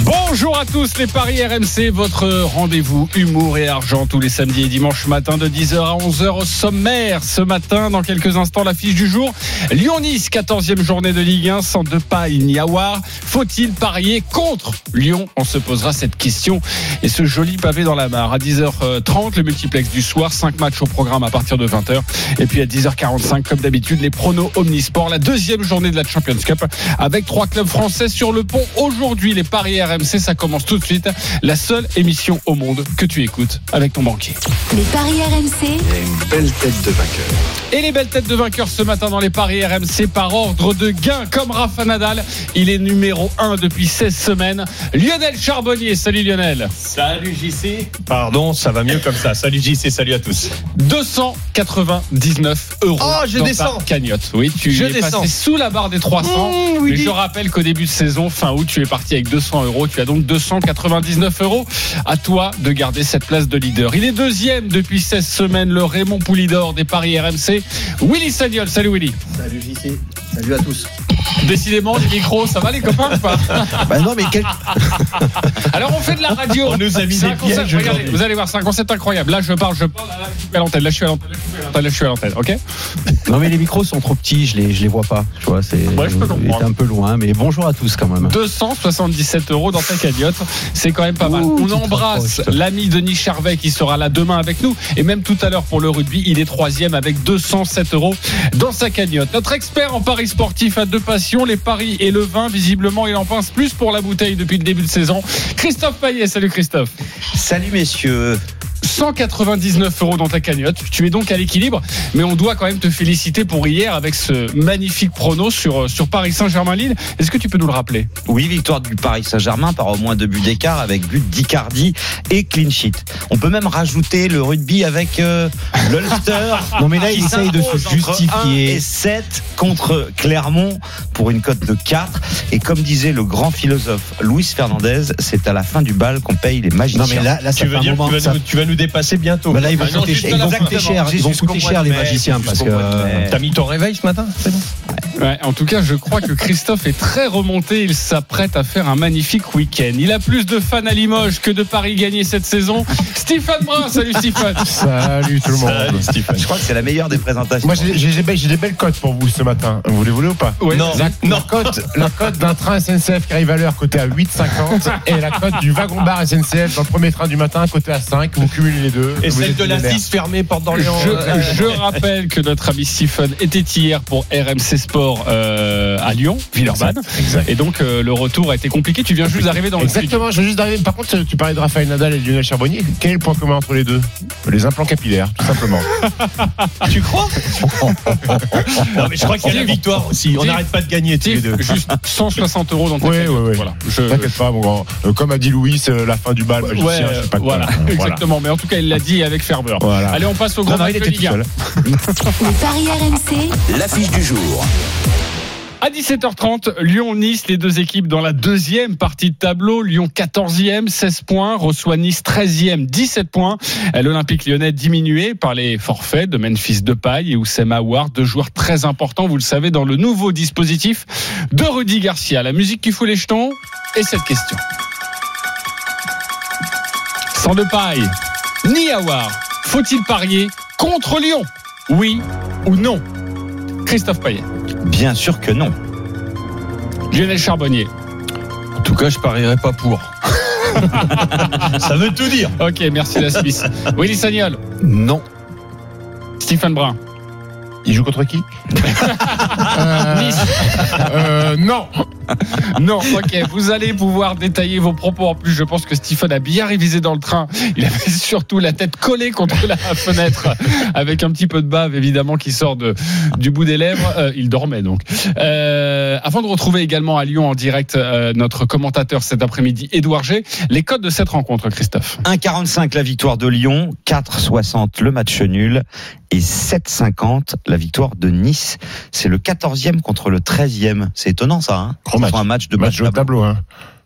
Bonjour à tous les Paris RMC, votre rendez-vous humour et argent tous les samedis et dimanches matin de 10h à 11h au sommaire. Ce matin, dans quelques instants, l'affiche du jour. Lyon-Nice, 14e journée de Ligue 1, sans de paille ni avoir. Faut-il parier contre Lyon? On se posera cette question. Et ce joli pavé dans la mare. À 10h30, le multiplex du soir, 5 matchs au programme à partir de 20h. Et puis à 10h45, comme d'habitude, les pronos Omnisport, la deuxième journée de la Champions Cup, avec trois clubs français sur le pont. Aujourd'hui, les Paris RMC, ça commence tout de suite. La seule émission au monde que tu écoutes avec ton banquier. Les Paris RMC, Et les belles têtes de vainqueurs ce matin dans les paris RMC par ordre de gain comme Rafa Nadal. Il est numéro 1 depuis 16 semaines. Lionel Charbonnier, salut Lionel. Salut JC. Pardon, ça va mieux comme ça. Salut JC, salut à tous. 299 euros Oh, je dans descends. ta cagnotte. Oui, tu Je es descends. passé sous la barre des 300. Mmh, oui, mais dis. je rappelle qu'au début de saison, fin août, tu es parti avec 200 euros. Tu as donc 299 euros. À toi de garder cette place de leader. Il est deuxième depuis 16 semaines, le Raymond Poulidor des paris RMC. Willy Sagnol. Salut Willy. Salut JC, salut à tous. Décidément, les micros, ça va les copains ou pas Bah non, mais quel... Alors on fait de la radio. On nous a mis C'est des concept, regardez, vous allez voir, c'est un concept incroyable. Là, je parle, je parle, là, je suis à l'antenne, là, je suis à l'antenne, là, je suis à l'antenne, ok non mais les micros sont trop petits, je les, je les vois pas. Tu vois, c'est Ouais, je peux comprendre. c'est un peu loin, mais bonjour à tous quand même. 277 euros dans ta cagnotte, c'est quand même pas mal. Ouh, On embrasse l'ami Denis Charvet qui sera là demain avec nous et même tout à l'heure pour le rugby, il est troisième avec 207 euros dans sa cagnotte. Notre expert en paris sportif a deux passions, les paris et le vin. Visiblement, il en pense plus pour la bouteille depuis le début de saison. Christophe Payet, salut Christophe. Salut messieurs. 199 euros dans ta cagnotte. Tu es donc à l'équilibre, mais on doit quand même te féliciter pour hier avec ce magnifique prono sur, sur Paris Saint-Germain-Lille. Est-ce que tu peux nous le rappeler? Oui, victoire du Paris Saint-Germain par au moins deux buts d'écart avec but d'Icardi et clean sheet. On peut même rajouter le rugby avec euh, l'Ulster. Non, mais là, il essaye de se justifier. 1 et 7 contre Clermont pour une cote de 4. Et comme disait le grand philosophe Luis Fernandez, c'est à la fin du bal qu'on paye les magiciens. Non mais là, là ça Tu veux dire moment. tu vas, ça- nous, tu vas nous dépasser bientôt. Bah là, ils vont Ah non, coûter, juste ils vont coûter cher, ils vont coûter cher les magiciens parce que. mai. T'as mis ton réveil ce matin C'est bon Ouais, en tout cas, je crois que Christophe est très remonté. Il s'apprête à faire un magnifique week-end. Il a plus de fans à Limoges que de Paris gagnés cette saison. Stephen Brun, salut Stephen. Salut tout le monde. Salut Stéphane. Je crois que c'est la meilleure des présentations. Moi j'ai j'ai des, belles- cotes pour vous ce matin. Vous les voulez ou pas Ouais, Non, la, non. la cote, la cote d'un train SNCF qui arrive à l'heure côté à 8,50 et la cote du wagon bar SNCF dans le premier train du matin côté à 5. Vous cumulez les deux. Et celle de la millionnaire. 6 fermée, porte d'Orléans. Je, je rappelle que notre ami Stephen était hier pour RMC Sport euh, à Lyon, Villeurbanne. Et donc euh, le retour a été compliqué. Tu viens juste d'arriver dans le. Exactement, je veux juste d'arriver. Par contre, tu parlais de Raphaël Nadal et de Lionel Charbonnier. Quel est le point commun entre les deux? Les implants capillaires, tout simplement. Tu crois? Non, mais je crois qu'il y a la victoire aussi. On n'arrête pas de gagner tous les deux. juste 160 euros dans ta Oui, oui, oui. Voilà. Je- T'inquiète pas, mon grand. Euh, comme a dit Louis, c'est la fin du bal magicien. Ouais, je sais pas quoi. voilà, Voilà. exactement. Mais en tout cas, il l'a dit avec ferveur. Voilà. Allez, on passe au grand match de était tout Ligue 1. seul. les Paris RMC, L'affiche du jour. À 17h30, Lyon-Nice, les deux équipes dans la deuxième partie de tableau. Lyon 14e, 16 points, reçoit Nice 13e, 17 points. L'Olympique lyonnais diminué par les forfaits de Memphis Depay et Oussem Aouar, deux joueurs très importants, vous le savez, dans le nouveau dispositif de Rudy Garcia. La musique qui fout les jetons et cette question. Sans Depay ni Aouar, faut-il parier contre Lyon? Oui ou non? Christophe Payet. Bien sûr que non. Lionel Charbonnier. En tout cas, je parierais pas pour. Ça veut tout dire. Ok, merci la Suisse. Willy Sagnol, Non. Stephen Brun. Il joue contre qui Euh, Nice. euh, Non. Non, ok, vous allez pouvoir détailler vos propos. En plus, je pense que Stephen a bien révisé dans le train. Il avait surtout la tête collée contre la fenêtre, avec un petit peu de bave, évidemment, qui sort de, du bout des lèvres. Euh, il dormait donc. Euh, avant de retrouver également à Lyon en direct euh, notre commentateur cet après-midi, Édouard G, les codes de cette rencontre, Christophe. 1,45 la victoire de Lyon, 4,60 le match nul et 7,50 la victoire de Nice. C'est le 14e contre le 13e. C'est étonnant ça. Hein match. Un match de Match match de tableau. Hein.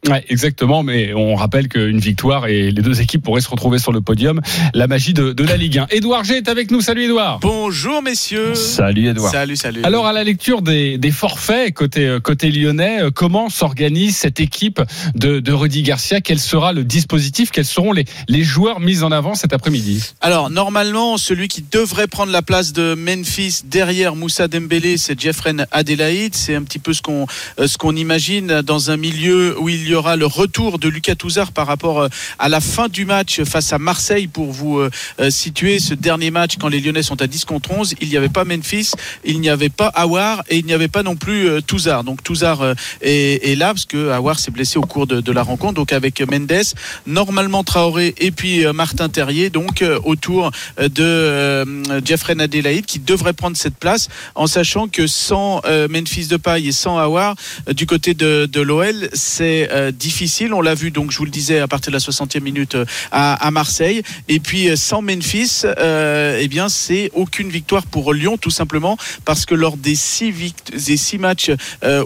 Ouais, exactement, mais on rappelle qu'une victoire et les deux équipes pourraient se retrouver sur le podium. La magie de, de la Ligue 1. Édouard G est avec nous. Salut Édouard. Bonjour messieurs. Salut Edouard. Salut, salut. Alors à la lecture des, des forfaits côté euh, côté lyonnais, euh, comment s'organise cette équipe de, de Rudy Garcia? Quel sera le dispositif? Quels seront les, les joueurs mis en avant cet après-midi? Alors normalement, celui qui devrait prendre la place de Memphis derrière Moussa Dembélé, c'est Jeffrey Adelaide. C'est un petit peu ce qu'on euh, ce qu'on imagine dans un milieu où il y aura le retour de Lucas Touzard par rapport euh, à la fin du match face à Marseille pour vous euh, euh, situer ce dernier match quand les Lyonnais sont à 10 contre 11. Il n'y avait pas Memphis, il n'y avait pas Awar et il n'y avait pas non plus Touzard. Donc Touzard est, là parce que Awar s'est blessé au cours de, de la rencontre. Donc avec Mendes, normalement Traoré et puis Martin Terrier, donc autour de Jeffrey Adelaide qui devrait prendre cette place en sachant que sans Memphis Depay et sans Awar du côté de, de l'OL c'est euh, difficile. On l'a vu donc je vous le disais à partir de la 60e minute euh, à, Marseille. Et puis euh, sans Memphis eh bien c'est aucune victoire pour Lyon tout simplement parce que lors des six, six matchs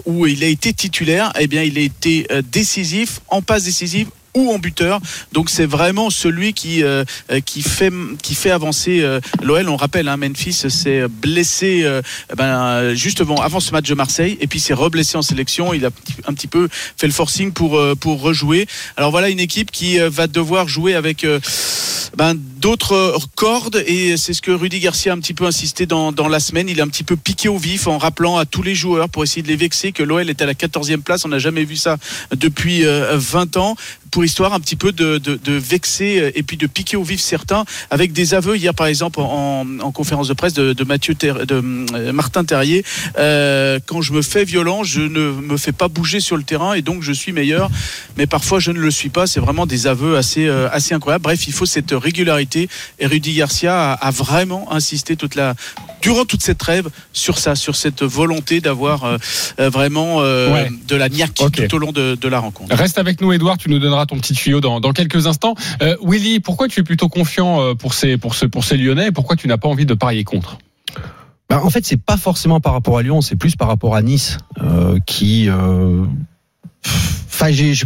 où il a été titulaire eh bien il a été décisif en passe décisive ou en buteur. Donc c'est vraiment celui qui euh, euh, qui fait qui fait avancer euh, l'OL. On rappelle, hein, Memphis s'est blessé euh, ben, euh, justement avant ce match de Marseille et puis s'est reblessé en sélection. Il a un petit peu fait le forcing pour euh, pour rejouer. Alors voilà une équipe qui euh, va devoir jouer avec ben, d'autres cordes et c'est ce que Rudy Garcia a un petit peu insisté dans, dans la semaine. Il a un petit peu piqué au vif en rappelant à tous les joueurs pour essayer de les vexer que l'OL est à la 14e place. On n'a jamais vu ça depuis euh, 20 ans. Pour histoire un petit peu de, de, vexer euh, et puis de piquer au vif certains avec des aveux. Hier par exemple en, en conférence de presse de, Mathieu de euh, Martin Terrier euh, quand je me fais violent je ne me fais pas bouger sur le terrain et donc je suis meilleur. Mais parfois je ne le suis pas c'est vraiment des aveux assez euh, assez incroyables. Bref il faut cette régularité et Rudy Garcia a, a vraiment insisté toute la durant toute cette trêve sur ça sur cette volonté d'avoir euh, euh, vraiment euh, Ouais. de la niaque tout au long de, de la rencontre Reste avec nous, Edouard. Tu nous donneras ton petit tuyau dans, dans quelques instants. Euh, Willy, pourquoi tu es plutôt confiant pour ces, pour ce, pour ces Lyonnais et pourquoi tu n'as pas envie de parier contre? Bah, en fait, c'est pas forcément par rapport à Lyon, c'est plus par rapport à Nice euh, qui. euh, Enfin, j'ai. je-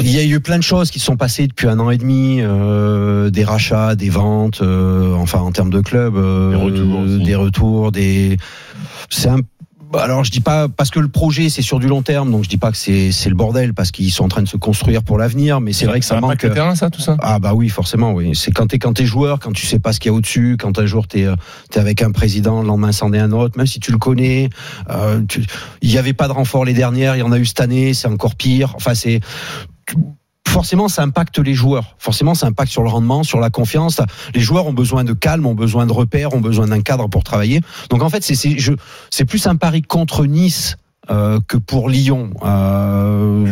Il y a eu plein de choses qui se sont passées depuis un an et demi, euh, des rachats, des ventes, euh, enfin en termes de club, euh, Des retours des retours, des. C'est un. Alors je dis pas parce que le projet c'est sur du long terme, donc je dis pas que c'est c'est le bordel parce qu'ils sont en train de se construire pour l'avenir, mais c'est vrai que ça manque. le terrain, ça, tout ça? Ah bah oui, forcément, oui. C'est quand t'es quand t'es joueur, quand tu sais pas ce qu'il y a au-dessus, quand un jour t'es euh, t'es avec un président, le lendemain c'en est un autre, même si tu le connais. euh, tu- Il y avait pas de renfort les dernières, il y en a eu cette année, c'est encore pire. Enfin c'est Forcément, ça impacte les joueurs. Forcément, ça impacte sur le rendement, sur la confiance. Les joueurs ont besoin de calme, ont besoin de repères, ont besoin d'un cadre pour travailler. Donc en fait, c'est plus un pari contre Nice euh, que pour Lyon euh,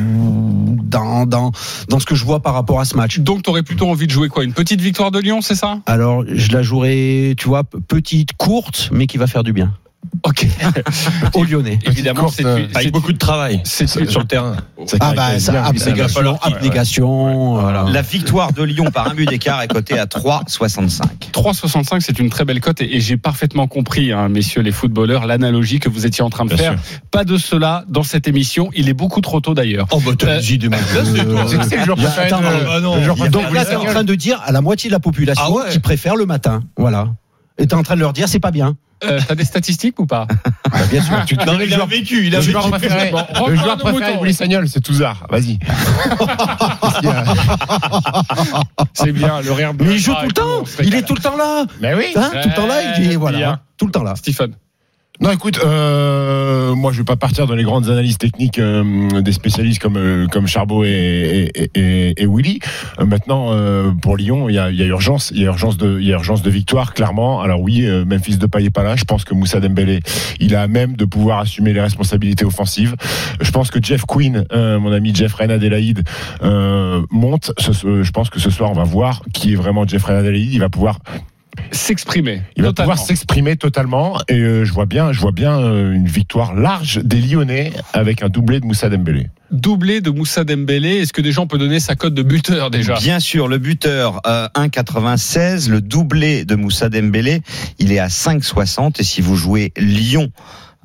dans, dans, dans ce que je vois par rapport à ce match. Donc, tu aurais plutôt envie de jouer quoi? Une petite victoire de Lyon, c'est ça? Alors, je la jouerai, tu vois, petite, courte, mais qui va faire du bien. Ok. Au Lyonnais. Évidemment, c'est euh, c'est Avec beaucoup de travail c'est sur le terrain. Ah bah ça, abnégation, abnégation, voilà. La victoire de Lyon par un but d'écart est cotée à 3,65. 3,65, c'est une très belle cote et, et j'ai parfaitement compris, hein, messieurs les footballeurs, l'analogie que vous étiez en train de Bien faire. Pas de cela dans cette émission. Il est beaucoup trop tôt d'ailleurs. Oh bah Euh, j'ai des C'est que c'est le préféré Donc là, t'es en train de dire à la moitié de la population Ah qui préfère le matin. Voilà. Et t'es en train de leur dire, c'est pas bien. Euh, T'as des statistiques ou pas Bah, bien sûr. Tu te Non, il a vécu, il a Le vécu. joueur préféré, Bon, le joueur préféré Willy Sagnol, c'est Touzard. Vas-y. C'est bien, le rire Mais il joue tout le temps. Il est tout le temps là. Mais oui. Hein, tout le temps là, il est, Ouais, voilà. bien. Tout le temps là. Stephen. Non, écoute, euh, moi je vais pas partir dans les grandes analyses techniques euh, des spécialistes comme euh, comme Charbot et, et, et, et Willy. Euh, maintenant, euh, pour Lyon, il y a, y a urgence, il y a urgence de, il y a urgence de victoire, clairement. Alors oui, euh, Memphis Depay est pas là. Je pense que Moussa Dembélé, il a à même de pouvoir assumer les responsabilités offensives. Je pense que Jeff Quinn, mon ami Jeff Ren Adelaide, euh, monte. Je pense que ce soir, on va voir qui est vraiment Jeff Ren Adelaide. Il va pouvoir s'exprimer. Il va totalement. pouvoir s'exprimer totalement et euh, je vois bien, je vois bien euh, une victoire large des Lyonnais avec un doublé de Moussa Dembélé. Doublé de Moussa Dembélé. Est-ce que déjà on peut donner sa cote de buteur déjà? Bien sûr, le buteur euh, 1,96, le doublé de Moussa Dembélé, il est à 5,60 et si vous jouez Lyon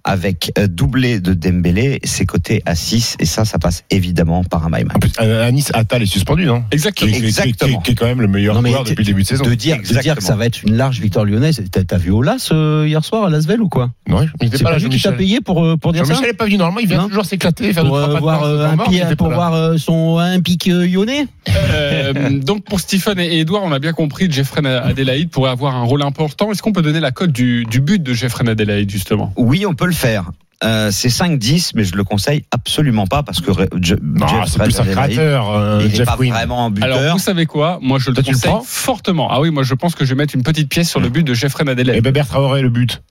avec euh, doublé de Dembélé, c'est coté à 6 et ça, ça passe évidemment par un. En plus, à Nice, Attal est suspendu, non Exactement. Qui, qui- qui- Exactement. qui est quand même le meilleur Non, joueur depuis le début de saison. De dire, de dire Exactement. que ça va être une large victoire lyonnaise. T'as vu Olas euh, hier soir à Lasvel ou quoi? Non, il était C'est pas pas là, lui qui t'a payé pour, euh, pour dire ça? Jean-Michel n'est pas venu normalement, il vient Non. toujours s'éclater, faire Pour deux, trois euh, voir, euh, un, mort, pi- pour voir euh, son un pic euh, lyonnais? Euh, donc pour Stephen et Edouard, on a bien compris, Jeffrey Adelaide pourrait avoir un rôle important. Est-ce qu'on peut donner la cote du, du but de Jeffrey Adelaide justement? Oui, on peut le faire. Euh, c'est 5-10, mais je le conseille absolument pas parce que Je- Non, Jeff c'est plus un créateur, euh, il n'est pas vraiment un buteur. Alors vous savez quoi? Moi je le Toi, le conseille fortement. Ah oui, moi je pense que je vais mettre une petite pièce sur le but de Jeffrey Et Adelaide. Bébert Traoré, le but.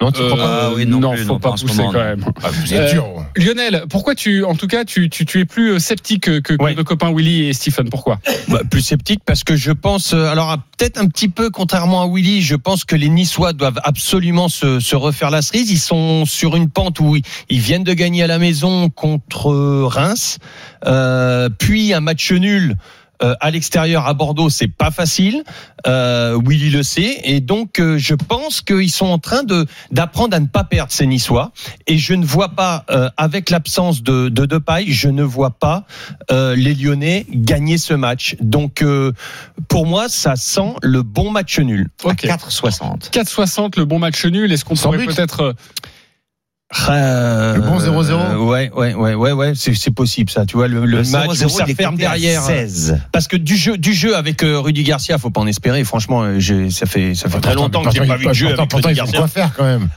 Non, tu Euh, crois pas Ah oui, non non, plus, faut non, pas pas en ce pousser moment, quand même. Ah, Vous êtes Euh, dur. Lionel, pourquoi tu, en tout cas, tu, tu, tu es plus euh, sceptique que, que Ouais. nos copains Willy et Stephen Pourquoi? Bah, plus sceptique parce que je pense, euh, alors ah, peut-être un petit peu contrairement à Willy, je pense que les Niçois doivent absolument se, se refaire la cerise. Ils sont sur une pente où ils, ils viennent de gagner à la maison contre Reims, euh, puis un match nul. Euh, à l'extérieur à Bordeaux, c'est pas facile. Euh, Willy le sait, et donc euh, je pense qu'ils sont en train de d'apprendre à ne pas perdre ces Niçois. Et je ne vois pas, euh, avec l'absence de, de Depay, je ne vois pas euh, les Lyonnais gagner ce match. Donc, euh, pour moi, ça sent le bon match nul. Ok. À 4,60. 4,60 le bon match nul. Est-ce qu'on pourrait peut-être Le bon 0-0? euh, Ouais, ouais, ouais, ouais, ouais, c'est c'est possible ça. Tu vois, le, le Le match 0-0, où ça ferme derrière. 16. Parce que du jeu, du jeu avec euh, Rudy Garcia, faut pas en espérer. Franchement, euh, j'ai- ça fait ça fait très longtemps que j'ai pas vu de jeu pourtant, avec pourtant, Rudy ils ont de Garcia. quoi faire quand même.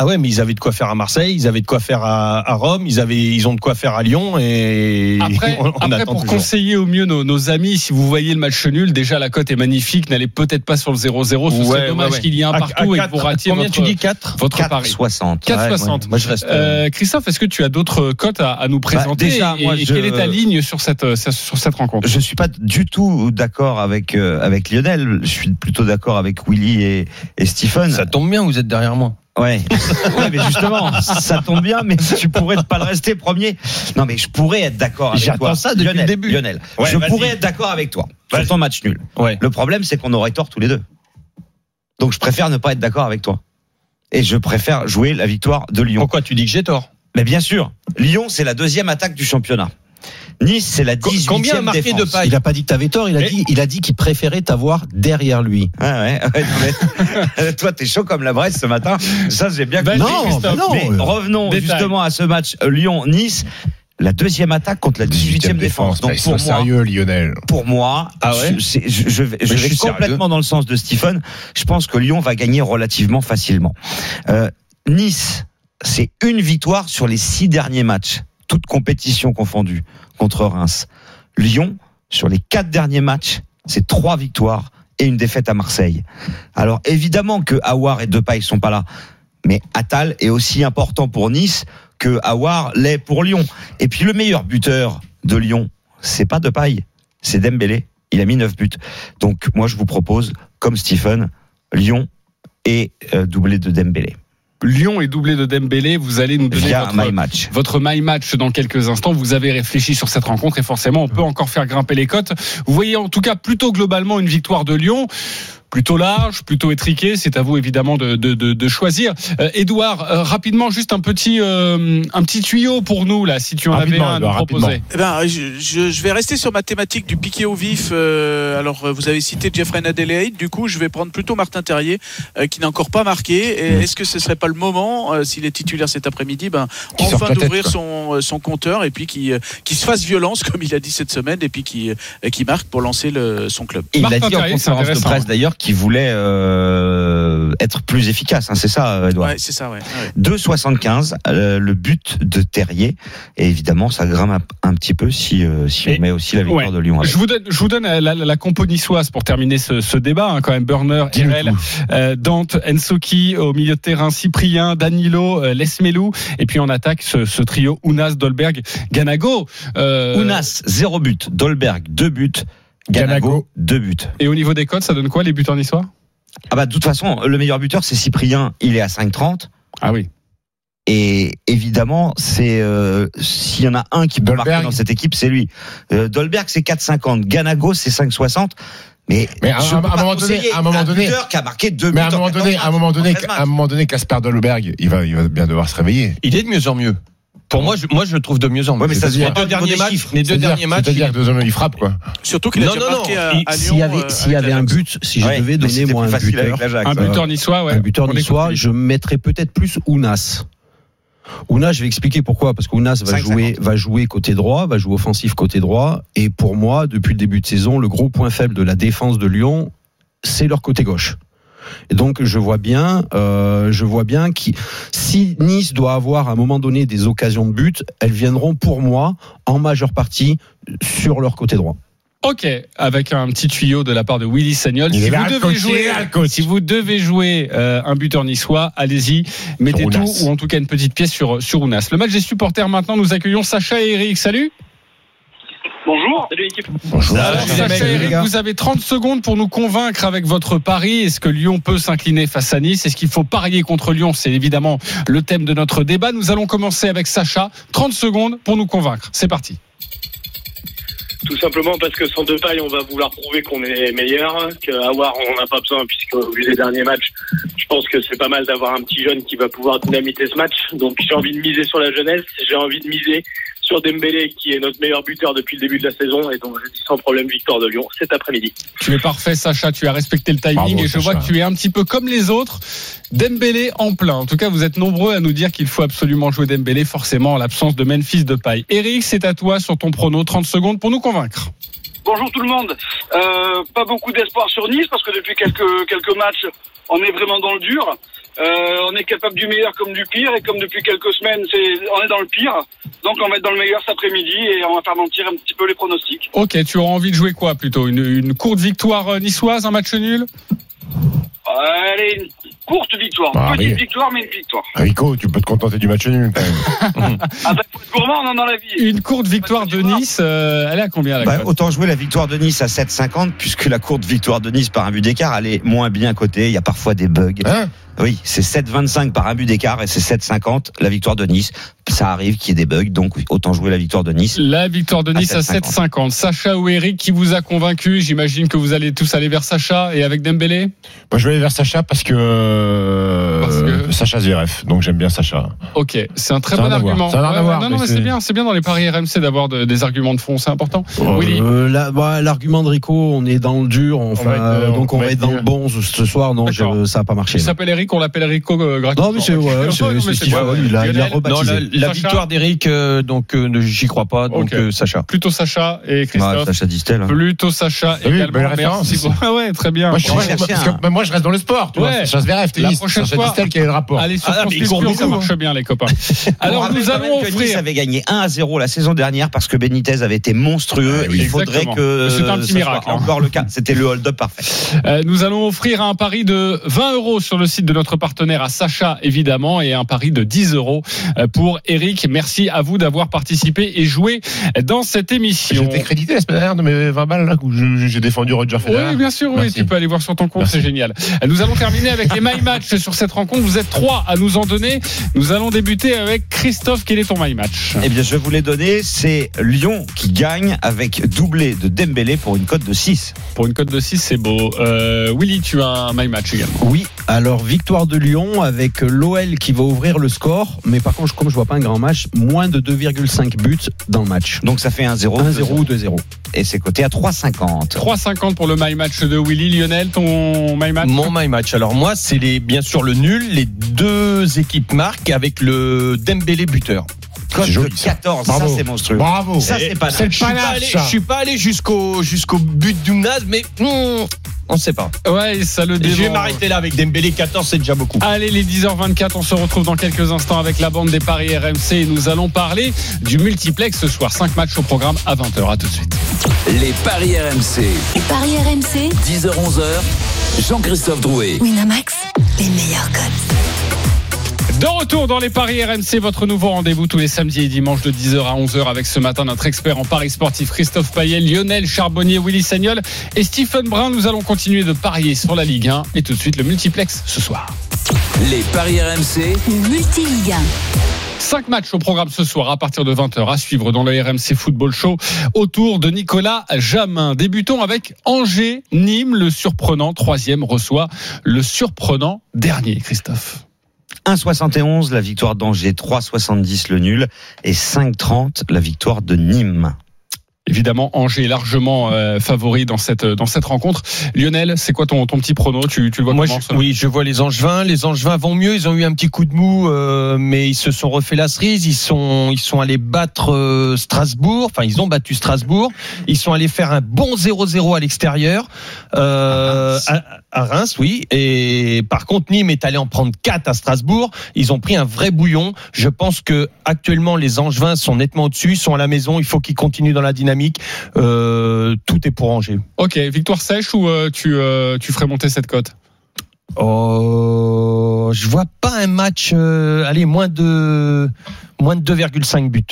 Ah ouais, mais ils avaient de quoi faire à Marseille, ils avaient de quoi faire à, à Rome, ils avaient, ils ont de quoi faire à Lyon et Après, on, on après pour toujours. conseiller au mieux nos, nos amis, si vous voyez le match nul, déjà la cote est magnifique. N'allez peut-être pas sur le 0-0. Ce Ouais, serait dommage ouais. qu'il y ait un À- partout à et quatre- que vous ratiez Combien votre, tu dis 4 votre pari. 4,60. 4,60. Moi je reste. euh, Euh, Christophe, est-ce que tu as d'autres cotes à, à nous présenter déjà, et, moi, et je- quelle est ta ligne sur cette euh, sur cette rencontre? Je suis pas du tout d'accord avec euh, avec Lionel. Je suis plutôt d'accord avec Willy et, et Stephen. Ça tombe bien, vous êtes derrière moi. Ouais. ouais, mais justement, ça tombe bien, mais tu pourrais ne pas le rester premier. Non, mais je pourrais être d'accord avec J'attends toi. ça depuis Lionel, le début. Lionel, Ouais, je vas-y. pourrais être d'accord avec toi sur Vas-y. ton match nul. Ouais. Le problème, c'est qu'on aurait tort tous les deux. Donc, je préfère ne pas être d'accord avec toi. Et je préfère jouer la victoire de Lyon. Pourquoi tu dis que j'ai tort? Mais bien sûr, Lyon, c'est la deuxième attaque du championnat. Nice, c'est la Co- 18e combien a marqué défense. Il a pas dit que t'avais tort, il a Mais- dit, il a dit qu'il préférait t'avoir derrière lui. Ouais, ouais, ouais, mais- toi, t'es chaud comme la Bresse ce matin. Ça, j'ai bien compris. Non, mais non. Mais euh, revenons détail. justement à ce match euh, Lyon-Nice. La deuxième attaque contre la 18e défense. Donc Mais pour sois moi, sérieux, Lionel. pour moi, Ah ouais je, je- je vais, je Mais je vais suis complètement dans le sens de Stephen. Je pense que Lyon va gagner relativement facilement. Euh, nice, c'est une victoire sur les six derniers matchs, toutes compétitions confondues, contre Reims. Lyon, sur les quatre derniers matchs, c'est trois victoires et une défaite à Marseille. Alors évidemment que Awar et Depay sont pas là, mais Attal est aussi important pour Nice que Awar l'est pour Lyon. Et puis le meilleur buteur de Lyon, c'est pas Depay, c'est Dembélé. Il a mis 9 buts. Donc moi je vous propose, comme Stephen, Lyon et euh, doublé de Dembélé. Lyon est doublé de Dembélé. Vous allez nous donner votre, My Match. votre my match dans quelques instants. Vous avez réfléchi sur cette rencontre et forcément, on peut encore faire grimper les cotes. Vous voyez en tout cas plutôt globalement une victoire de Lyon. Plutôt large, plutôt étriqué, c'est à vous évidemment de, de, de, de choisir. Euh, Edouard, euh, rapidement, juste un petit, euh, un petit tuyau pour nous là, si tu en avais Rapidement, un à nous proposer. Eh ben, je, je- je vais rester sur ma thématique du piqué au vif. Euh, alors, euh, vous avez cité Jeffrey Adelaide. Du coup, je vais prendre plutôt Martin Terrier, euh, qui n'a encore pas marqué. Et Est-ce que ce serait pas le moment, euh, s'il est titulaire cet après-midi, ben, enfin d'ouvrir son, euh, son compteur et puis qui, euh, qui se fasse violence, comme il a dit cette semaine, et puis qui, euh, qui marque pour lancer le, son club. Il Martin l'a dit en conférence de presse ouais. d'ailleurs qu'il voulait euh, être plus efficace. hein, c'est ça, Edouard? Ouais, c'est ça, ouais. ouais. 2,75 euh, le but de Terrier. Et évidemment, ça grimpe un, un petit peu si, euh, si on Et- met aussi la victoire ouais. de Lyon. avec. Je vous donne, je vous donne la, la, la compo niçoise pour terminer ce, ce débat. hein, quand même, Burner, Irel, euh, Dante, Ensoki au milieu de terrain, Cyprien, Danilo, euh, Lesmelou, et puis en attaque ce, ce trio Ounas, Dolberg, Ganago. Euh, Ounas, 0 but. Dolberg, 2 buts. Ganago. 2 buts. Et au niveau des codes, ça donne quoi les buteurs niçois Ah bah de toute façon, le meilleur buteur c'est Cyprien, il est à 5,30. Ah oui. Et évidemment, c'est euh, s'il y en a un qui peut Dolberg. marquer dans cette équipe, c'est lui. Euh, Dolberg c'est 4,50, Ganago c'est 5,60. Mais, Mais à- un moment donné- à un moment donné- buteur qui a marqué deux Mais à un buts en moment donné, 14 à un moment donné, matchs, en 13 à un moment donné, Casper Dolberg, il va, il va bien devoir se réveiller. Il est de mieux en mieux. Pour moi, je, moi, je le trouve de mieux en mieux. Ouais, mais ça se les voit pas derniers matchs, les deux derniers matchs. C'est-à-dire que deux hommes, il frappe, quoi. Surtout qu'il a Non, déjà non, marqué non. à, S'il y avait, euh, s'il y avait un but, si je devais donner moi plus un buteur, Un buteur niçois, ouais. un buteur niçois, je mettrais peut-être plus Ounas. Ounas, je vais expliquer pourquoi. Parce qu'Ounas va 5,50. jouer, va jouer côté droit, va jouer offensif côté droit. Et pour moi, depuis le début de saison, le gros point faible de la défense de Lyon, c'est leur côté gauche. Et donc je vois bien, euh, je vois bien qui, si Nice doit avoir à un moment donné des occasions de but, elles viendront pour moi en majeure partie sur leur côté droit. Ok, avec un petit tuyau de la part de Willy Sagnol. Si si vous devez jouer euh, un buteur niçois, allez-y, mettez tout ou en tout cas une petite pièce sur sur Ounas. Le match des supporters maintenant, nous accueillons Sacha et Eric. Salut. Bonjour. Salut l'équipe. Bonjour. Alors, les Sacha mecs, et les Eric, gars. vous avez 30 secondes pour nous convaincre avec votre pari. Est-ce que Lyon peut s'incliner face à Nice? Est-ce qu'il faut parier contre Lyon? C'est évidemment le thème de notre débat. Nous allons commencer avec Sacha. 30 secondes pour nous convaincre. C'est parti. Tout simplement parce que sans deux pailles, on va vouloir prouver qu'on est meilleur, War, on n'en a pas besoin, puisque au vu des derniers matchs, je pense que c'est pas mal d'avoir un petit jeune qui va pouvoir dynamiter ce match. Donc j'ai envie de miser sur la jeunesse, j'ai envie de miser sur Dembélé, qui est notre meilleur buteur depuis le début de la saison, et donc je dis sans problème victoire de Lyon cet après-midi. Tu es parfait, Sacha. Tu as respecté le timing Bravo, et je vois que tu es un petit peu comme les autres. Dembélé en plein. En tout cas, vous êtes nombreux à nous dire qu'il faut absolument jouer Dembélé, forcément en l'absence de Memphis de paille. Eric, c'est à toi sur ton prono. 30 secondes pour nous convaincre. Bonjour tout le monde. Euh, pas beaucoup d'espoir sur Nice parce que depuis quelques quelques matchs, on est vraiment dans le dur. Euh, on est capable du meilleur comme du pire et comme depuis quelques semaines, c'est on est dans le pire. Donc on va être dans le meilleur cet après-midi et on va faire mentir un petit peu les pronostics. Ok, tu auras envie de jouer quoi plutôt? Une, une courte victoire euh, niçoise, un match nul? Allez, une courte victoire, Ah, petite oui. victoire mais une victoire. Rico, tu peux te contenter du match nul, quand même. Ah bah gourmand non, dans la vie. Une courte victoire de Nice, euh, elle est à combien la Bah, autant jouer la victoire de Nice à 7,50 puisque la courte victoire de Nice par un but d'écart elle est moins bien cotée. Il y a parfois des bugs. Hein? Oui, c'est 7,25 par un but d'écart et c'est 7,50 la victoire de Nice. Ça arrive qu'il y ait des bugs, donc autant jouer la victoire de Nice. La victoire de Nice à À 7,50. Sacha ou Eric qui vous a convaincu J'imagine que vous allez tous aller vers Sacha et avec Dembélé Moi, je vais aller vers Sacha parce que, euh, Parce que- Sacha Zverev, donc j'aime bien Sacha. Ok, c'est un très Ça bon argument. Ça n'a rien à Ouais, voir, non, non, mais mais c'est c'est- bien, c'est bien dans les paris RMC d'avoir de- des arguments de fond, c'est important. Willy. Euh, bah, L'argument de Rico, on est dans le dur, enfin, va être, euh, euh, donc on, on va être être dans le bon ce, soir. Non, je- ça n'a pas marché. Il s'appelle Eric, on l'appelle Rico euh, gratuitement. Non, mais c'est ouais, il a, il a Non, la, victoire d'Eric, euh, donc euh, j'y crois pas. Donc euh, Sacha. Plutôt Sacha et Christophe. Sacha Distel. hein. Plutôt Sacha T'as vu, également. belle référence. Merci beaucoup. Ah ouais, très bien. Moi, je, parce que, bah, moi, je reste dans le sport, tu Ouais. vois. Zverev, La prochaine Sacha fois- Distel, quel est le rapport Allez sur Ah, France ça marche bien les copains. On Alors nous allons que Nice offrir. avait gagné 1 à 0 la saison dernière parce que Benitez avait été monstrueux. Ah oui, Il faudrait que C'est un petit miracle, hein. encore le cas. C'était le hold-up parfait. Nous allons offrir un pari de 20 euros sur le site de notre partenaire à Sacha, évidemment, et un pari de 10 euros euh, pour Eric. Merci à vous d'avoir participé et joué dans cette J'ai émission. été crédité la semaine dernière de mes 20 balles, là, où j'ai défendu Roger Federer. Oui, bien sûr, oui, Merci. tu peux aller voir sur ton compte, c'est génial. Nous allons terminer avec les My Match sur cette rencontre. Vous êtes trois à nous en donner. Nous allons débuter avec Christophe. Quel est ton My Match? Eh bien, je vais vous les donner. C'est Lyon qui gagne avec doublé de Dembélé pour une cote de 6. Pour une cote de 6, c'est beau. Euh, Willy, tu as un My Match également. Oui, alors victoire de Lyon avec l'OL qui va ouvrir le score, mais par contre, comme je vois pas un grand match, moins de 2,5 buts dans le match. Donc ça fait 1-0. 1-0 ou 2-0. Et c'est coté à 3,50. 3,50 pour le My Match de Willy. Lionel, ton My Match Mon my match. Alors moi, c'est les bien sûr le nul. Les deux équipes marquent avec le Dembélé buteur. Cote de ça. 14. Bravo. Ça, c'est monstrueux. Bravo. Ça, c'est pas C'est le Je suis pas panache, allé, ça. je suis pas allé jusqu'au jusqu'au but d'Ounaz, mais hmm, on sait pas. Ouais, ça le Je vais dévore. m'arrêter là avec Dembélé 14, c'est déjà beaucoup. Allez, les 10h24, on se retrouve dans quelques instants avec la bande des paris RMC et nous allons parler du multiplex ce soir. 5 matchs au programme à 20h. À tout de suite. Les paris RMC, Les paris RMC, 10h-11h, Jean-Christophe Drouet. Winamax, les meilleurs codes. De retour dans les paris RMC, votre nouveau rendez-vous tous les samedis et dimanches de 10h à 11h avec ce matin notre expert en paris sportif Christophe Payet, Lionel Charbonnier, Willy Sagnol et Stephen Brun. Nous allons continuer de parier sur la Ligue 1 et tout de suite le multiplex ce soir. Les paris RMC, Le multi-ligue 1. Cinq matchs au programme ce soir à partir de 20h à suivre dans le RMC Football Show autour de Nicolas Jamin. Débutons avec Angers, Nîmes, le surprenant troisième reçoit le surprenant dernier, Christophe. 1,71 la victoire d'Angers, 3,70 le nul et 5,30 la victoire de Nîmes. Évidemment, Angers est largement euh, favori dans cette dans cette rencontre. Lionel, c'est quoi ton, ton petit prono? Tu, tu le vois Moi, comment je- oui, je vois les Angevins. Les Angevins vont mieux. Ils ont eu un petit coup de mou, euh, mais ils se sont refait la cerise. Ils sont, ils sont allés battre euh, Strasbourg. Enfin, ils ont battu Strasbourg. Ils sont allés faire un bon 0-0 à l'extérieur euh, à, à Reims, oui. Et par contre, Nîmes est allé en prendre 4 à Strasbourg. Ils ont pris un vrai bouillon. Je pense que actuellement, les Angevins sont nettement au-dessus. Ils sont à la maison. Il faut qu'ils continuent dans la dynamique. Euh, tout est pour Angers. Ok, victoire sèche ou euh, tu euh, tu ferais monter cette cote? Oh, je vois pas un match. euh, allez, moins de moins de 2,5 buts.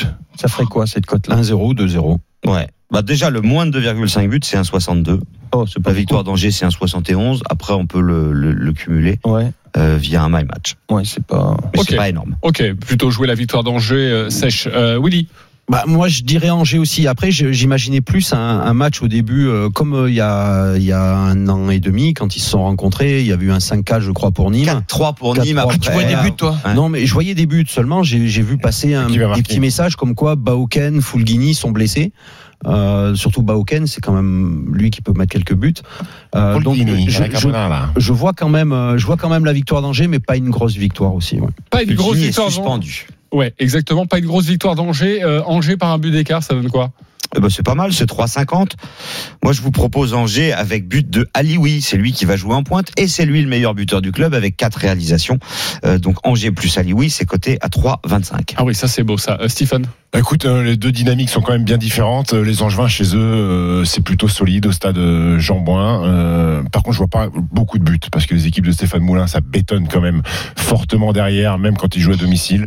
Ça ferait quoi cette cote-là? 1-0, 2-0. Ouais. Bah déjà le moins de 2,5 buts c'est un 62. Oh, c'est pas La victoire d'Angers c'est un 71. Après on peut le, le- le cumuler Ouais, euh, via un my match. ouais, c'est pas. Mais Ok. c'est pas énorme. Ok, plutôt jouer la victoire d'Angers euh, sèche. Euh, Willy? Bah, moi, je dirais Angers aussi. Après, j'imaginais plus un, un match au début, euh, comme euh, il y, a, il y a un an et demi, quand ils se sont rencontrés. Il y avait eu un 5-4, je crois, pour Nîmes. 4-3 pour 4-3. Nîmes. Après, Tu vois des buts, toi. Non, mais je voyais des buts seulement. J'ai vu passer un, des petits messages comme quoi Baoken, Fulgini sont blessés. Euh, surtout Baoken, c'est quand même lui qui peut mettre quelques buts. Euh, donc, Fulgini, je, je- je vois quand même, euh, je vois quand même la victoire d'Angers, mais pas une grosse victoire aussi. ouais. Pas une grosse victoire suspendu. Ouais, exactement. Pas une grosse victoire d'Angers. Euh, Angers par un but d'écart, ça donne quoi Eh ben, c'est pas mal, c'est 3,50. Moi, je vous propose Angers avec but de Alioui. C'est lui qui va jouer en pointe et c'est lui le meilleur buteur du club avec quatre réalisations. Euh, donc Angers plus Alioui, c'est coté à 3,25. Ah oui, ça c'est beau ça. Euh, Stephen Écoute, euh, les deux dynamiques sont quand même bien différentes. Euh, Les Angevins chez eux, euh, c'est plutôt solide au stade Jean Bouin. Euh, par contre, je vois pas beaucoup de buts parce que les équipes de Stéphane Moulin, ça bétonne quand même fortement derrière, même quand ils jouent à domicile.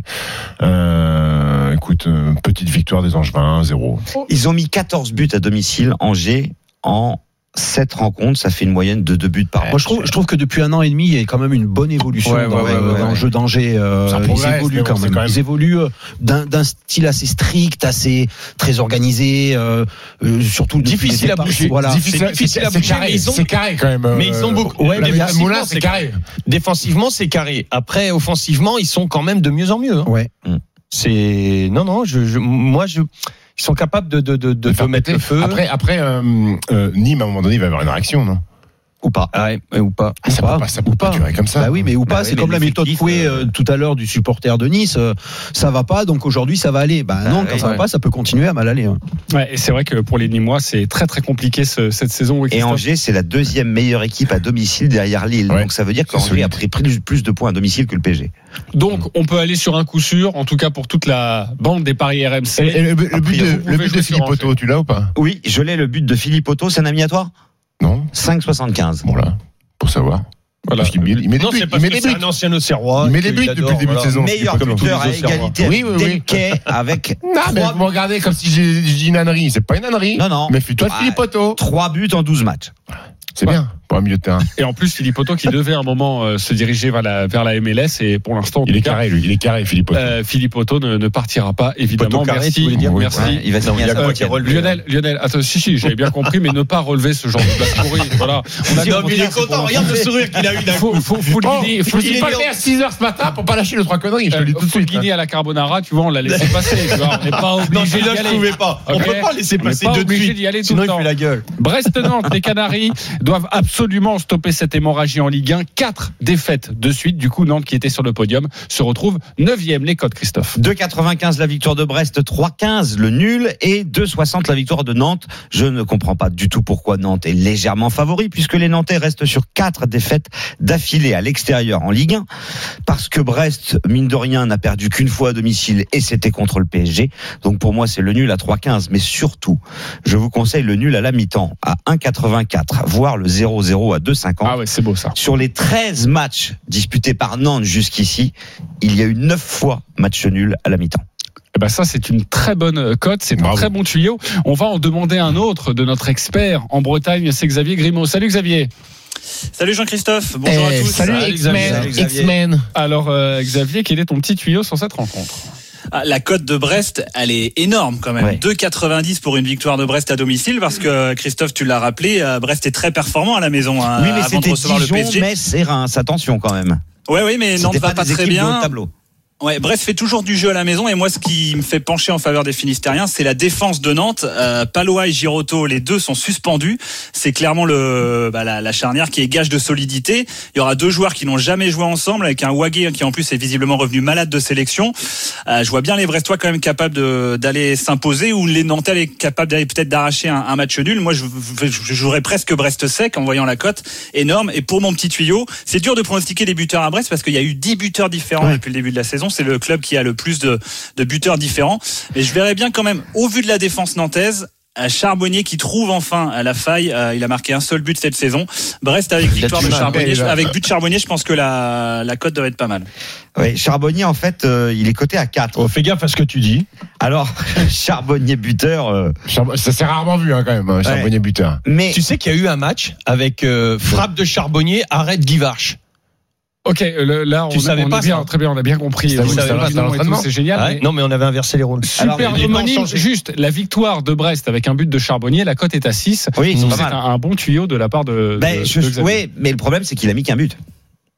Écoute, petite victoire des Angevins, 1-0. Ils ont mis 14 buts à domicile, Angers, en 7 rencontres. Ça fait une moyenne de 2 buts par Moi, je trouve, je trouve que depuis un an et demi, il y a quand même une bonne évolution Ouais, dans, ouais, le- ouais, dans ouais. le jeu d'Angers. euh, ils évoluent bon, quand, même. quand même- Ils évoluent euh, d'un d'un style assez strict, assez très organisé, euh, euh, surtout Difficile à bouger. Voilà. difficile à c'est bouger, carré, mais ils ont- c'est carré quand même. Mais ils ont beaucoup- ouais, Moulin, c'est c'est carré. Défensivement, c'est carré. Après, offensivement, ils sont quand même de mieux en mieux. hein. Ouais. C'est non, non. Je, je- moi, je, ils sont capables de de de, de, De mettre le feu. Après, après euh, euh, Nîmes, à un moment donné, il va y avoir une réaction, non? Ou pas. Ah ouais, ou pas. Ah, Ça Ou peut pas. pas, ça peut Ou pas pas. durer comme ça. Bah oui, mais ou Bah pas. oui, c'est comme la méthode Fouet euh, euh, tout à l'heure du supporter de Nice. euh, ça va pas, donc aujourd'hui ça va aller. Bah, Bah non, oui, quand ça va ouais. pas, ça peut continuer à mal aller. hein. Ouais, et c'est vrai que pour les Nîmois, c'est très très compliqué ce- cette saison. Et Angers, c'est la deuxième meilleure équipe à domicile derrière Lille. Ouais, Donc ça veut dire qu'Angers a pris plus, plus de points à domicile que le PSG. Donc, on peut aller sur un coup sûr, en tout cas pour toute la bande des paris RMC. Et, et le, but de, le but Philippe. Otto, tu l'as ou pas? Oui, je l'ai le but de Philippe Otto, c'est un ami à toi? Non 5,75. Bon là, pour savoir. Voilà. Parce qu'il met, il met des Non, buts. c'est Il parce met que des c'est buts. un ancien Auxerrois. Il met des buts adore, depuis le début de voilà. saison. Meilleur buteur à égalité Oui, avec oui, oui. Delquet, avec Non, mais trois- vous me regardez comme si j'ai dis une ânerie. C'est pas une ânerie. Non, non. Mais toi Ah, Philippe Otto. 3 buts en 12 matchs. C'est bien pour un milieu de terrain. Et en plus, Philippe Otto qui devait à un moment euh, se diriger vers la, vers la MLS et pour l'instant, Il est cas, carré, lui. Il est carré, Philippe Otto. euh, Philippe Otto ne, ne partira pas, évidemment. Carré, merci. tu dire merci. Ouais, il va signer à relevé, Lionel, Lionel, attends, si, si, j'avais bien compris, mais ne pas relever ce genre de blague pourrie. Voilà. On a Non, mais il est content. Regarde le sourire qu'il a eu d'un Faut, coup. faut, faut, le Oh, faut le il est pas né à 6h ce matin pour pas lâcher les trois conneries. Je te le dis tout de faut le suite. hein. guider à la carbonara, tu vois, on l'a laissé passer, tu vois. On n'est pas Non, obligé je aller. pouvais pas. On peut pas laisser passer pas deux de suite. Sinon, le il fait la gueule. Brest-Nantes, les Canaries doivent absolument stopper cette hémorragie en Ligue 1. Quatre défaites de suite. Du coup, Nantes, qui était sur le podium, se retrouve 9 Les codes, Christophe. 2,95 la victoire de Brest, 3,15 le nul et 2,60 la victoire de Nantes. Je ne comprends pas du tout pourquoi Nantes est légèrement favori puisque les Nantais restent sur quatre défaites d'affilée à l'extérieur en Ligue 1 parce que Brest, mine de rien, n'a perdu qu'une fois à domicile et c'était contre le PSG. Donc pour moi, c'est le nul à 3,15 mais surtout, je vous conseille le nul à la mi-temps à 1,84 voire le 0-0 2,30 à 2,50. Ah ouais, c'est beau ça. Sur les 13 matchs disputés par Nantes jusqu'ici, il y a eu 9 fois match nul à la mi-temps. Eh ben ça, c'est une très bonne euh, cote, c'est un très bon tuyau. On va en demander un autre de notre expert en Bretagne, c'est Xavier Grimaud. Salut Xavier. Salut Jean-Christophe, bonjour à Eh, tous. Salut Salut, X-Men. Alors euh, Xavier, quel est ton petit tuyau sur cette rencontre? La cote de Brest, elle est énorme quand même. Ouais. 2,90 pour une victoire de Brest à domicile parce que Christophe, tu l'as rappelé, euh, Brest est très performant à la maison hein, oui, mais avant de c'était recevoir le PSG. Metz et Reims. Attention quand même. Ouais, oui, mais Nantes va pas très bien. tableau. Ouais, Brest fait toujours du jeu à la maison et moi ce qui me fait pencher en faveur des Finistériens, c'est la défense de Nantes. Euh, Palois et Girotto, les deux sont suspendus. C'est clairement le bah, la, la charnière qui est gage de solidité. Il y aura deux joueurs qui n'ont jamais joué ensemble avec un Wagé qui en plus est visiblement revenu malade de sélection. Euh, je vois bien les Brestois quand même capables d'aller s'imposer ou les Nantais capables d'aller peut-être d'arracher un, un match nul. Moi je, je, jouerais presque Brest sec en voyant la cote énorme. Et pour mon petit tuyau, c'est dur de pronostiquer les buteurs à Brest parce qu'il y a eu 10 buteurs différents Ouais. depuis le début de la saison. C'est le club qui a le plus de, de buteurs différents. Et je verrais bien quand même, au vu de la défense nantaise, Charbonnier qui trouve enfin à la faille. Euh, il a marqué un seul but cette saison. Brest avec victoire de. Charbonnier. Avec but de Charbonnier, je pense que la, la cote doit être pas mal. Oui, Charbonnier, en fait, euh, il est coté à 4. Oh, fais gaffe à ce que tu dis. Alors, Charbonnier buteur, euh, Charbon- Ça s'est rarement vu hein, quand même, un charbonnier buteur. mais Tu sais qu'il y a eu un match avec euh, frappe de Charbonnier, arrête Guivarch. Ok, le- là, on, Tu a- savais on pas est bien, ça très bien, on a bien compris. Euh, c'est génial. Ouais, mais- non, mais on avait inversé les rôles. Super homonyme, juste la victoire de Brest avec un but de Charbonnier, la cote est à 6. oui, c'est un, un bon tuyau de la part de, Ben, de- je, de Xavier. ouais, mais le problème, c'est qu'il a mis qu'un but.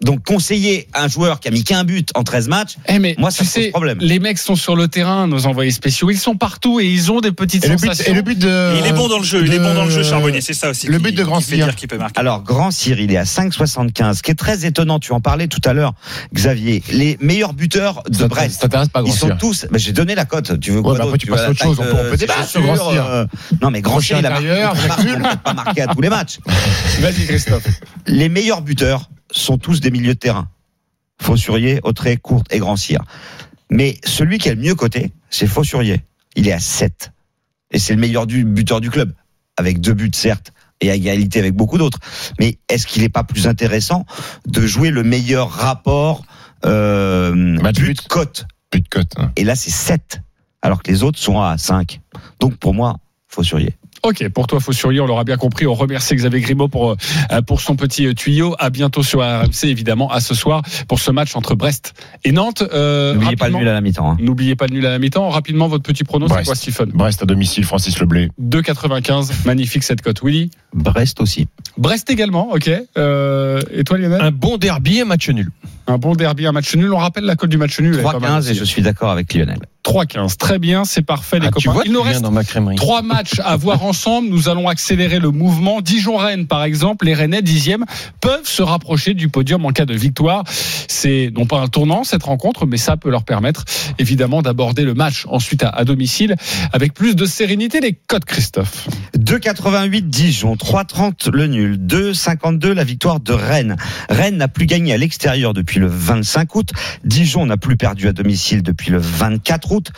Donc, conseiller un joueur qui a mis qu'un but en 13 matchs, Eh mais Moi, ça me pose problème. les mecs sont sur le terrain, nos envoyés spéciaux, ils sont partout et ils ont des petites Et le but, sensations. et le but de. Et il est bon dans le jeu. Il est bon dans le jeu, Charbonnier. C'est ça aussi. le qui- but de Grand qui Cyr. qu'il peut marquer. Alors, Grand Cyr, il est à 5,75, ce qui est très étonnant. Tu en parlais tout à l'heure, Xavier. Les meilleurs buteurs de Ça Brest, t'intéresse pas, ils Grand sont Cyr. tous. J'ai donné la cote. Tu veux quoi Ouais, bah d'autre après, tu passes à autre chose. On peut- débattre sur Grand Cyr. euh, Non, mais Grand Cyr, il a marqué, pas marquer à tous les matchs. Vas-y Christophe. Les meilleurs buteurs sont tous des milieux de terrain. Faussurier, Autré, Courte et Grand Cyr. Mais celui qui est le mieux coté, c'est Faussurier. Il est à 7. Et c'est le meilleur du, buteur du club. Avec deux buts, certes, et à égalité avec beaucoup d'autres. Mais est-ce qu'il n'est pas plus intéressant de jouer le meilleur rapport euh, Match but but. cote? But de cote. hein. Et là, c'est 7. Alors que les autres sont à 5. Donc pour moi, Faussurier. Ok, pour toi, Faussurier, on l'aura bien compris. On remercie Xavier Grimaud pour, euh, pour son petit euh, tuyau. À bientôt sur RMC, évidemment, à ce soir pour ce match entre Brest et Nantes. Euh, N'oubliez pas le nul à la mi-temps. hein. N'oubliez pas le nul à la mi-temps. Rapidement, votre petit prono, c'est Brest. quoi, Stephen Brest à domicile, Francis Leblé. 2,95. Magnifique cette cote. Willy Brest aussi. Brest également, ok. Euh, et toi, Lionel? Un bon derby et match nul. Un bon derby, un match nul. On rappelle la cote du match nul. elle est pas mal 3-15 et je suis d'accord avec Lionel. 3-15. Très bien, c'est parfait, les Ah, tu copains. vois, Il nous reste dans ma crèmerie. Trois matchs à voir ensemble. Nous allons accélérer le mouvement. Dijon-Rennes, par exemple, les Rennais, dixième, peuvent se rapprocher du podium en cas de victoire. C'est non pas un tournant, cette rencontre, mais ça peut leur permettre, évidemment, d'aborder le match ensuite à, à domicile avec plus de sérénité. Les codes, Christophe. 2,88 Dijon, 3,30 le nul, 2,52 la victoire de Rennes. Rennes n'a plus gagné à l'extérieur depuis le 25 août. Dijon n'a plus perdu à domicile depuis le 24 août.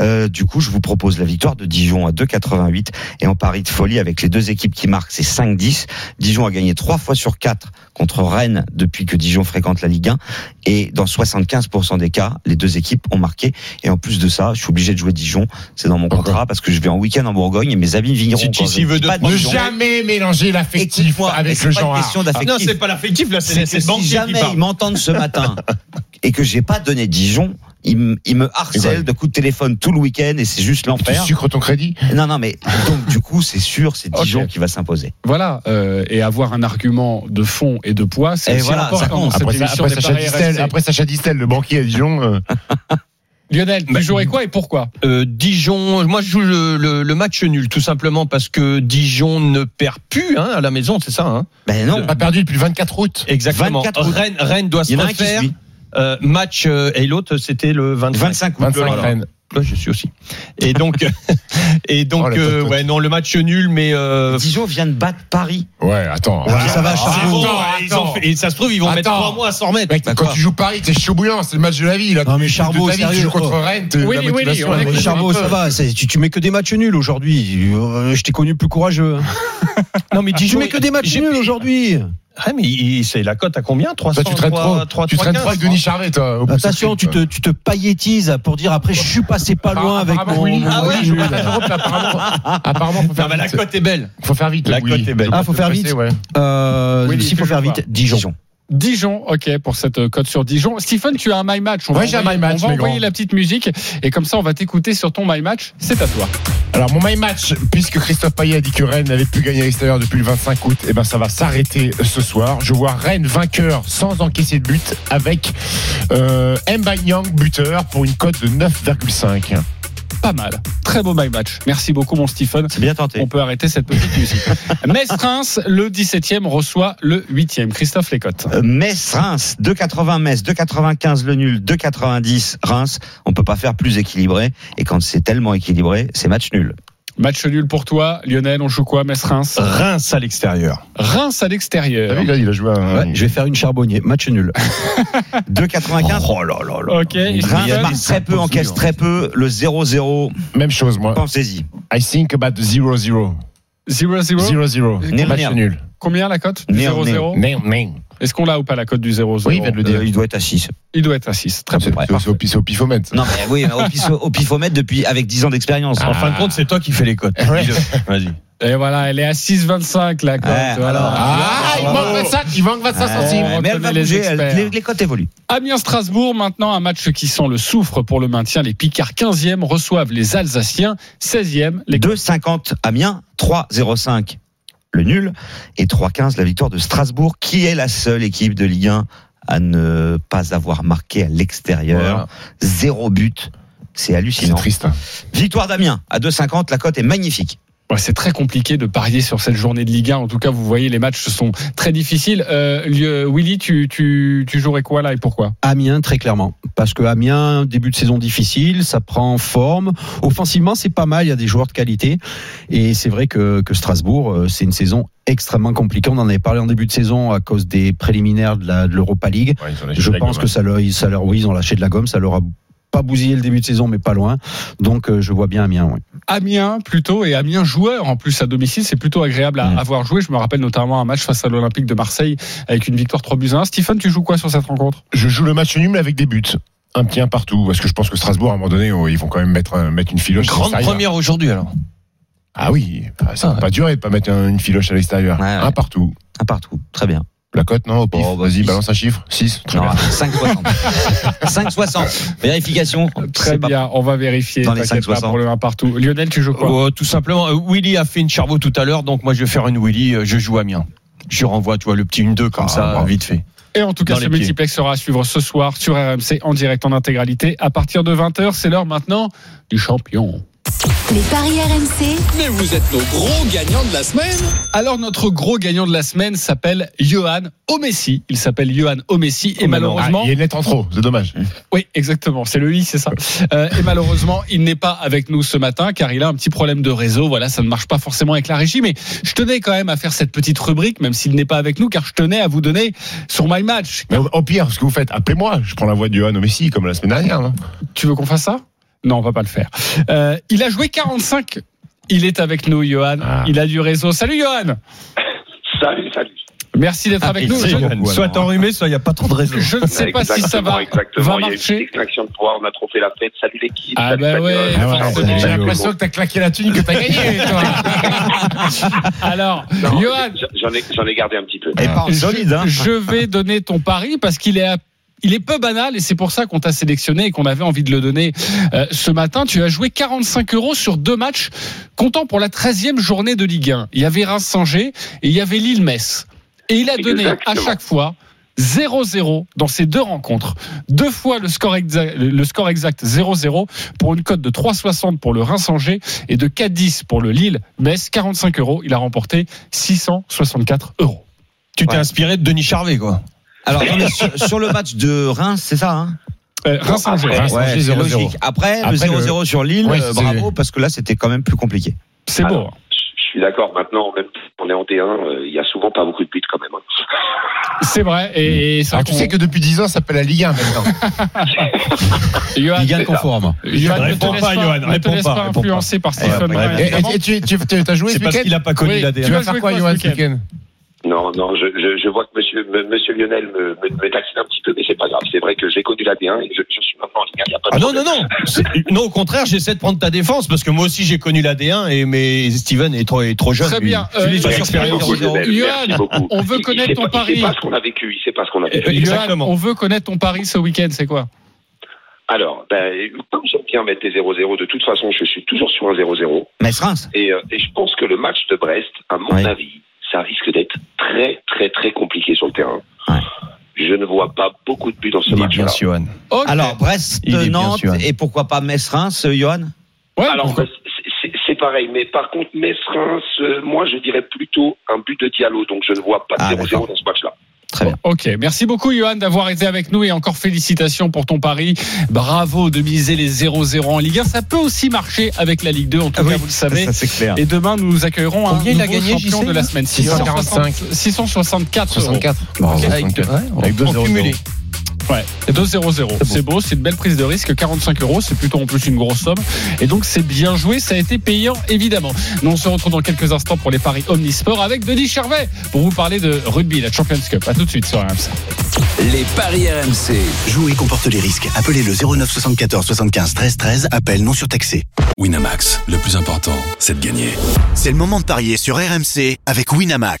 Euh, du coup, je vous propose la victoire de Dijon à 2,88 et en pari de folie avec les deux équipes qui marquent, c'est 5-10. Dijon a gagné trois fois sur quatre contre Rennes depuis que Dijon fréquente la Ligue 1 et dans 75% des cas, les deux équipes ont marqué. Et en plus de ça, je suis obligé de jouer Dijon. C'est dans mon contrat parce que je vais en week-end en Bourgogne et mes amis vignerons. Si je veut Ne jamais mélanger l'affectif avec le genre. d'affectif. Non, c'est pas l'affectif, là, C'est c'est que c'est le si jamais ils m'entendent ce matin et que j'ai pas donné Dijon, ils, me- harcèlent de coups de téléphone tout le week-end et c'est juste Tu l'enfer. sucres ton crédit? Non, non, mais donc du coup, c'est sûr, c'est Dijon qui va s'imposer. Voilà. euh, et avoir un argument de fond et de poids, c'est voilà, ça important après, après Sacha Distel, après Sacha Distel, le banquier à Dijon. euh, Lionel, tu Bah, jouerais quoi et pourquoi? Euh, Dijon, moi je joue le, le- le match nul, tout simplement parce que Dijon ne perd plus hein, à la maison, c'est ça hein? Ben non. pas perdu depuis le 24 août. Exactement. 24 août. Rennes, Rennes doit se refaire. Euh, match euh, et l'autre c'était le 25. 25 août. 25 Voilà. Rennes. Là, je suis aussi. Et donc, et donc, Oh, euh, ouais, non, le match nul, mais euh, Dijon vient de battre Paris. Ouais, attends. Ouais, ça va, Ah, attends, et ça se trouve, ils vont mettre Attends. trois mois à s'en remettre. Mec, quand tu joues Paris, t'es chaud bouillant, c'est le match de la vie. Là. Non, mais Tu- sérieux, tu joues contre. Rennes. Oui, oui, oui, peu. ça va. c'est- Tu, tu mets que des matchs nuls aujourd'hui. Euh, Je t'ai connu plus courageux. Non, mais Tu Dijon, mets que des matchs nuls aujourd'hui. Ah, mais il- c'est la cote à combien? 300 Toi, tu traînes trop. 3, Tu traînes trop avec Denis Charvet, toi. Attention, tu te, tu te paillettises pour dire après je suis passé pas loin avec Apparemment, mon. oui. mon Ah ouais, mais apparemment, apparemment, faut Non, faire mais la vite. cote est belle. Faut faire vite. La oui. cote est belle. Ah, faut faire vite. ouais. Euh, Oui, S'il faut faire joues vite, Dijon. Dijon, ok, pour cette euh, cote sur Dijon. Stephen, tu as un My Match. On Ouais, va j'ai un envoyer- My Match, On va envoyer la petite musique et comme ça, on va t'écouter sur ton My Match. C'est à toi. Alors mon my match, puisque Christophe Payet a dit que Rennes n'avait plus gagné à l'extérieur depuis le 25 août, et ben ça va s'arrêter ce soir. Je vois Rennes vainqueur sans encaisser de but avec euh, Mbanyang buteur pour une cote de 9,5. Pas mal. Très beau My Match. Merci beaucoup, mon Stephen. C'est bien tenté. On peut arrêter cette petite musique. Metz-Reims, le 17e, reçoit le 8e. Christophe Lécotte. Euh, Metz-Reims, 2,80 Metz, 2,95 le nul, 2,90 Reims. On peut pas faire plus équilibré. Et quand c'est tellement équilibré, c'est match nul. Match nul pour toi, Lionel. On joue quoi Metz-Reims Reims? À l'extérieur. Reims à l'extérieur. là, il a joué un. Ouais, je vais faire une charbonnier. Match nul. 2,95. Oh là là là. Ok. Reims marque très peu, encaisse très peu. Le 0-0, Même chose, moi. pensez-y. I think about 0-0. 0-0. 0-0. Néo, Match nul. Combien la cote? Du Néo, 0-0 Néo, néo. Est-ce qu'on l'a ou pas la cote du 0-0 Oui, il vient de le dire. Euh, il doit être à 6. Il doit être à 6. Très bien. Ouais, c'est au, pifomètre. Non, mais oui, au, pif- au pifomètre depuis, avec 10 ans d'expérience. En fin de compte, c'est toi qui fais les cotes. Vas-y. Et voilà, elle est à 6,25 la cote. Ouais, Voilà. Ah, il manque 25, il manque 25 Ouais, centimes. mais elle va les bouger, les, les cotes évoluent. Amiens-Strasbourg, maintenant un match qui sent le soufre pour le maintien. Les Picards 15e reçoivent les Alsaciens 16e. Les 2,50 Amiens, 3,05 le nul et 3,15 la victoire de Strasbourg, qui est la seule équipe de Ligue 1 à ne pas avoir marqué à l'extérieur. Voilà. Zéro but. C'est C'est hallucinant. triste. hein. Victoire d'Amiens à 2,50, la cote est magnifique. C'est très compliqué de parier sur cette journée de Ligue 1. En tout cas, vous voyez, les matchs sont très difficiles. Euh, Willy, tu, tu, tu jouerais quoi là et pourquoi? Amiens, très clairement. Parce que Amiens, début de saison difficile, ça prend forme. Offensivement, c'est pas mal, il y a des joueurs de qualité. Et c'est vrai que, que Strasbourg, euh, c'est une saison extrêmement compliquée. On en avait parlé en début de saison à cause des préliminaires de l'Europa League. Ouais, ils ont lâché Je la pense gomme, que ça leur, ça leur, oui, ils ont lâché de la gomme, ça leur a pas bousillé le début de saison, mais pas loin. Donc, euh, je vois bien Amiens, oui. Amiens plutôt et Amiens joueur en plus à domicile, c'est plutôt agréable à Mm. avoir joué. Je me rappelle notamment un match face à l'Olympique de Marseille avec une victoire 3 buts à 1. Stephen, tu joues quoi sur cette rencontre? Je joue le match nul mais avec des buts. Un petit un partout. Parce que je pense que Strasbourg, à un moment donné, oh, ils vont quand même mettre, un- mettre une filoche à Grande première aujourd'hui alors. Ah oui, ah, ça Ah va ouais. pas durer de pas mettre un- une filoche à l'extérieur. Ouais, ouais. Un partout. Un partout. Très bien. La cote, non, au pif. Oh, bah, Vas-y, balance un chiffre. 6. Très Non, bien. 5,60. 5,60. Vérification. Très pas- bien, on va vérifier. Dans les t'inquiète pas 5,60. pour le 1 partout. Lionel, tu joues quoi Oh, tout simplement, euh, Willy a fait une charbot tout à l'heure, donc moi je vais faire une Willy, euh, je joue Amiens. Je renvoie, tu vois, le petit 1-2 comme Ah, ça, vite fait. Et en tout cas, Dans ce multiplex sera à suivre ce soir sur RMC en direct en intégralité à partir de 20h. C'est l'heure maintenant du champion. Les paris RMC, Mais vous êtes nos gros gagnants de la semaine. Alors notre gros gagnant de la semaine s'appelle Johan Omessi. Il s'appelle Johan Omessi et malheureusement, Ah, il une lettre en trop, c'est dommage. oui exactement, c'est le i, c'est ça. Euh, et malheureusement, il n'est pas avec nous ce matin car il a un petit problème de réseau. Voilà, ça ne marche pas forcément avec la régie, mais je tenais quand même à faire cette petite rubrique, même s'il n'est pas avec nous, car je tenais à vous donner son my match. Mais au, pire, ce que vous faites, appelez-moi. Je prends la voix de Johan Messi comme la semaine dernière. Non Tu veux qu'on fasse ça? Non, on va pas le faire. Euh, il a joué 45. Il est avec nous, Johan. Ah. Il a du réseau. Salut, Johan. Salut, salut. Merci d'être avec nous. Johan. Soit enrhumé, soit il n'y a pas trop de réseau. Je ne sais pas si ça va, exactement. va Il y a eu une marcher. de pouvoir, on a trop fait la fête. Salut l'équipe. Ah salut bah ouais, Ah ouais. J'ai l'impression que t'as claqué la thune que t'as gagné, toi. Alors, Non, Johan, J'en ai, gardé un petit peu. Et pas en solide, hein. je, je vais donner ton pari parce qu'il est, à- il est peu banal et c'est pour ça qu'on t'a sélectionné et qu'on avait envie de le donner euh, ce matin. Tu as joué 45 euros sur deux matchs comptant pour la 13e journée de Ligue 1. Il y avait Reims-Sanger et il y avait Lille-Metz. Et il a donné à chaque fois 0-0 dans ces deux rencontres. Deux fois le score exact, le score exact 0-0 pour une cote de 3,60 pour le Reims-Sanger et de 4,10 pour le Lille-Metz. 45 euros. Il a remporté 664 euros. Tu t'es Ouais. inspiré de Denis Charvet, quoi. Alors, attendez, sur, sur le match de Reims, c'est ça, hein Euh, Reims-Angers. Après, Ouais, Angers, c'est 0-0. logique. Après, Après, le 0-0 sur Lille, Ouais, euh, c'est- bravo, parce que là, c'était quand même plus compliqué. C'est beau. Je suis d'accord. Maintenant, en même temps, on est en D1. euh, Il y a souvent pas beaucoup de buts quand même. hein. C'est vrai. Et, ça Alors, tu sais que depuis 10 ans, ça s'appelle la Ligue 1 maintenant. Johan, Ligue 1 conforme. Johan, ne te Réponds laisse pas, Johan, ne te laisse pas, influencer par Stephen Ouais, Bryan, Et, tu, as joué C'est ce parce week-end qu'il a pas connu la Tu Tu vas faire quoi, Johan, ce week-end Non, non, je, je, je vois que monsieur, m- monsieur Lionel me, me, me taquine un petit peu, mais c'est pas grave. C'est vrai que j'ai connu la D1 et je, je suis maintenant en Ligue 1. Il y a pas de Ah non, non, non. Non, au contraire, j'essaie de prendre ta défense parce que moi aussi j'ai connu la D1 et mais Steven est trop, est trop jeune. Très lui. bien. Euh, Lionel. Johan, Merci beaucoup. on veut Il- il connaître ton pas- pari. Il sait pas ce qu'on a vécu. Il sait pas ce qu'on a vécu. Euh, Johan, Exactement. on veut connaître ton pari ce week-end, c'est quoi? Alors, ben, comme j'aime bien mettre des 0-0, de toute façon, je suis toujours sur un 0-0. Metz-Reims. Et, euh, et je pense que le match de Brest, à mon Oui. avis, ça risque d'être très, très, très compliqué sur le terrain. Ouais. Je ne vois pas beaucoup de buts dans ce Il est match-là. Alors, Brest, bien, Nantes, et pourquoi pas Metz-Reims, euh, Johan? Ouais, Alors, pourquoi- c'est- pareil. Mais par contre, Metz-Reims, euh, moi, je dirais plutôt un but de Diallo. Donc, je ne vois pas de Ah, 0-0 d'accord. dans ce match-là. Très bien. Ok, merci beaucoup Johan d'avoir été avec nous et encore félicitations pour ton pari. Bravo de miser les 0-0 en Ligue 1. Ça peut aussi marcher avec la Ligue 2, en tout Ah cas oui, vous le savez. Ça, c'est clair. Et demain, nous accueillerons Combien un il a nouveau gagné, champion de la semaine. 645. 664 euros. 64. Avec, ouais, Avec deux en zéro Ouais, 2-0-0. C'est beau, c'est une belle prise de risque. 45 euros, c'est plutôt en plus une grosse somme. Et donc, c'est bien joué. Ça a été payant, évidemment. Nous, on se retrouve dans quelques instants pour les paris Omnisport avec Denis Charvet pour vous parler de rugby, la Champions Cup. À tout de suite sur RMC. Les paris RMC. Jouer comporte les risques. Appelez le 09 74 75 13 13. Appel non surtaxé. Winamax, le plus important, c'est de gagner. C'est le moment de parier sur RMC avec Winamax.